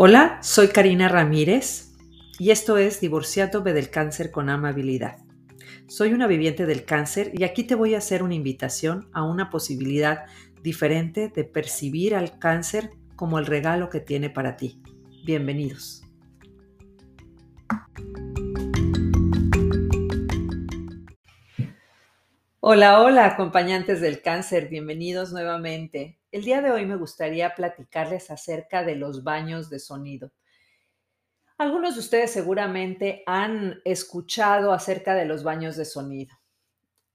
Hola, soy Karina Ramírez y esto es Divorciándome del Cáncer con Amabilidad. Soy una viviente del cáncer y aquí te voy a hacer una invitación a una posibilidad diferente de percibir al cáncer como el regalo que tiene para ti. Bienvenidos. Hola, hola, acompañantes del cáncer, bienvenidos nuevamente. El día de hoy me gustaría platicarles acerca de los baños de sonido. Algunos de ustedes seguramente han escuchado acerca de los baños de sonido.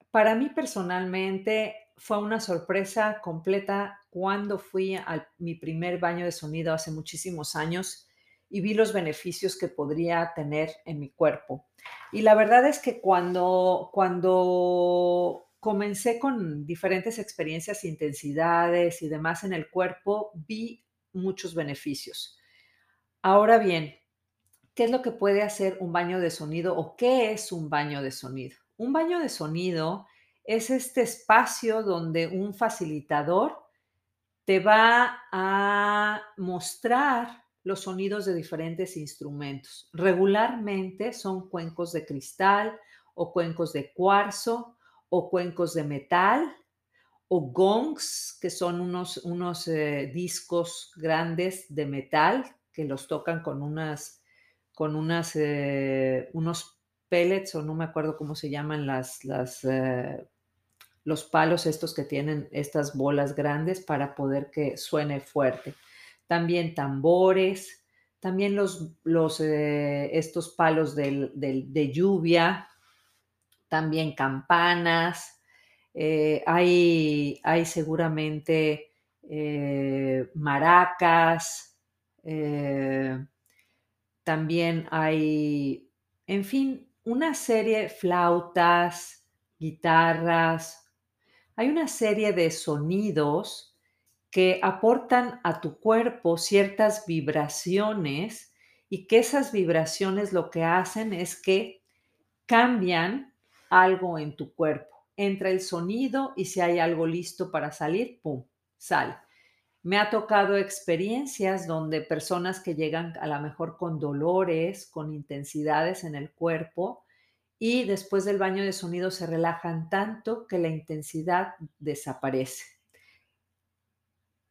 Para mí personalmente fue una sorpresa completa cuando fui a mi primer baño de sonido hace muchísimos años y vi los beneficios que podría tener en mi cuerpo. Y la verdad es que cuando, cuando comencé con diferentes experiencias, intensidades y demás en el cuerpo, vi muchos beneficios. Ahora bien, ¿qué es lo que puede hacer un baño de sonido o qué es un baño de sonido? Un baño de sonido es este espacio donde un facilitador te va a mostrar los sonidos de diferentes instrumentos. Regularmente son cuencos de cristal o cuencos de cuarzo o cuencos de metal o gongs, que son unos, unos eh, discos grandes de metal que los tocan con unas, con unas, eh, unos pellets o no me acuerdo cómo se llaman las, las eh, los palos estos que tienen estas bolas grandes para poder que suene fuerte. También tambores, también los, los estos palos de lluvia, también campanas, eh, hay, hay, seguramente eh, maracas, también hay, en fin, una serie, flautas, guitarras, hay una serie de sonidos que aportan a tu cuerpo ciertas vibraciones y que esas vibraciones lo que hacen es que cambian algo en tu cuerpo. Entra el sonido y si hay algo listo para salir, ¡pum!, sale. Me ha tocado experiencias donde personas que llegan a lo mejor con dolores, con intensidades en el cuerpo y después del baño de sonido se relajan tanto que la intensidad desaparece.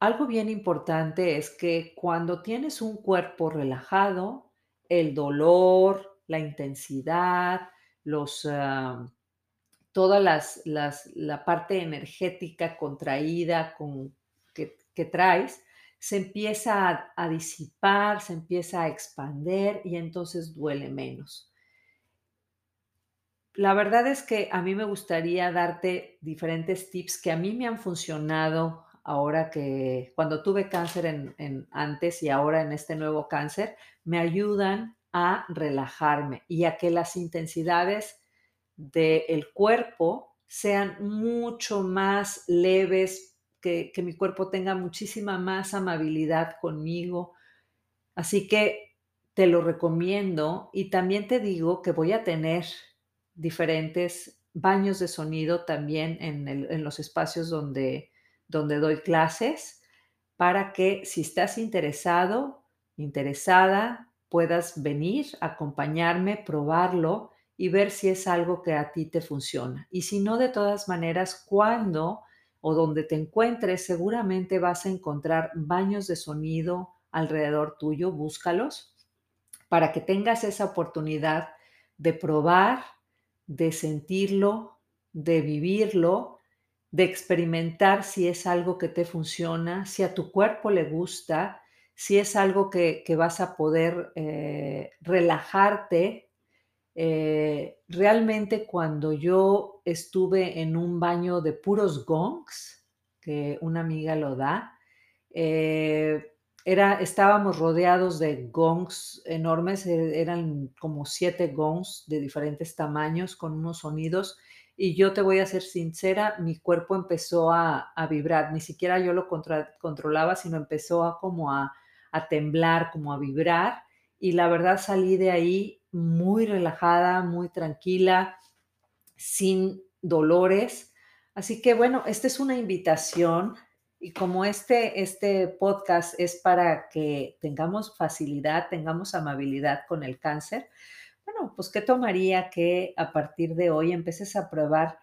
Algo bien importante es que cuando tienes un cuerpo relajado, el dolor, la intensidad, los, ah, toda las, la parte energética contraída con, que, traes, se empieza a, a, disipar, se empieza a expander y entonces duele menos. La verdad es que a mí me gustaría darte diferentes tips que a mí me han funcionado ahora que cuando tuve cáncer en, antes y ahora en este nuevo cáncer, me ayudan a relajarme y a que las intensidades del cuerpo sean mucho más leves, que, que mi cuerpo tenga muchísima más amabilidad conmigo. Así que te lo recomiendo y también te digo que voy a tener diferentes baños de sonido también en, en los espacios donde, donde doy clases para que si estás interesado, interesada, puedas venir, acompañarme, probarlo y ver si es algo que a ti te funciona. Y si no, de todas maneras, cuando o donde te encuentres, seguramente vas a encontrar baños de sonido alrededor tuyo, búscalos para que tengas esa oportunidad de probar, de sentirlo, de vivirlo de experimentar si es algo que te funciona, si a tu cuerpo le gusta, si es algo que, vas a poder eh, relajarte. Eh, realmente cuando yo estuve en un baño de puros gongs, que una amiga lo da, eh, era, estábamos rodeados de gongs enormes, eran como siete gongs de diferentes tamaños con unos sonidos y yo te voy a ser sincera, mi cuerpo empezó a, vibrar, ni siquiera yo lo controlaba, sino empezó a como a, a temblar, como a vibrar. Y la verdad salí de ahí muy relajada, muy tranquila, sin dolores. Así que bueno, esta es una invitación Y como este, este podcast es para que tengamos facilidad, tengamos amabilidad con el cáncer, bueno, pues ¿qué tomaría que a partir de hoy empieces a probar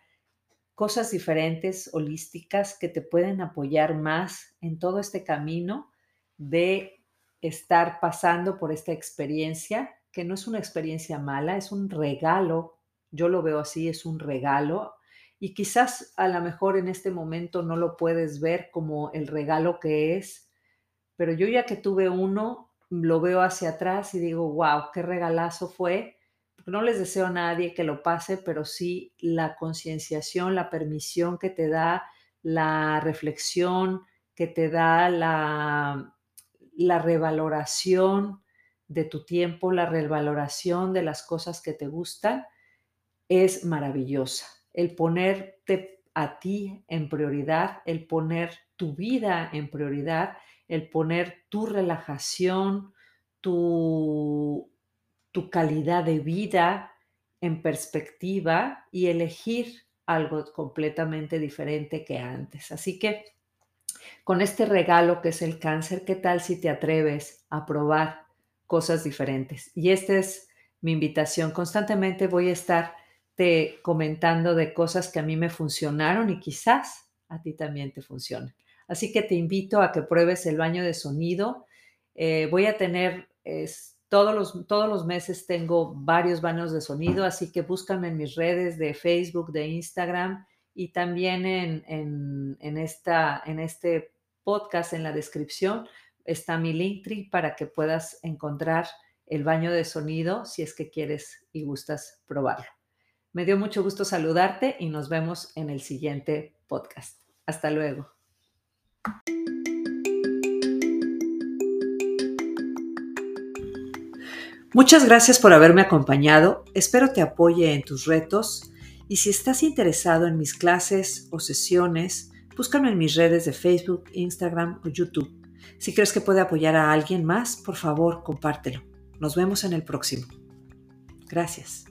cosas diferentes, holísticas, que te pueden apoyar más en todo este camino de estar pasando por esta experiencia, que no es una experiencia mala, es un regalo, yo lo veo así, es un regalo, y quizás a lo mejor en este momento no lo puedes ver como el regalo que es, pero yo ya que tuve uno, lo veo hacia atrás y digo, wow, qué regalazo fue no les deseo a nadie que lo pase, pero sí la concienciación, la permisión que te da, la reflexión que te da, la, la revaloración de tu tiempo, la revaloración de las cosas que te gustan, es maravillosa. El ponerte a ti en prioridad, el poner tu vida en prioridad, el poner tu relajación, tu tu calidad de vida en perspectiva y elegir algo completamente diferente que antes. Así que con este regalo que es el cáncer, ¿qué tal si te atreves a probar cosas diferentes? Y esta es mi invitación. Constantemente voy a estar te comentando de cosas que a mí me funcionaron y quizás a ti también te funcionen. Así que te invito a que pruebes el baño de sonido. Eh, voy a tener... Todos los, todos los meses tengo varios baños de sonido, así que búscame en mis redes de Facebook, de Instagram y también en, en, esta, en este podcast, en la descripción, está mi Linktree para que puedas encontrar el baño de sonido si es que quieres y gustas probarlo. Me dio mucho gusto saludarte y nos vemos en el siguiente podcast. Hasta luego. Muchas gracias por haberme acompañado. Espero te apoye en tus retos y si estás interesado en mis clases o sesiones, búscame en mis redes de Facebook, Instagram o YouTube. Si crees que puede apoyar a alguien más, por favor, compártelo. Nos vemos en el próximo. Gracias.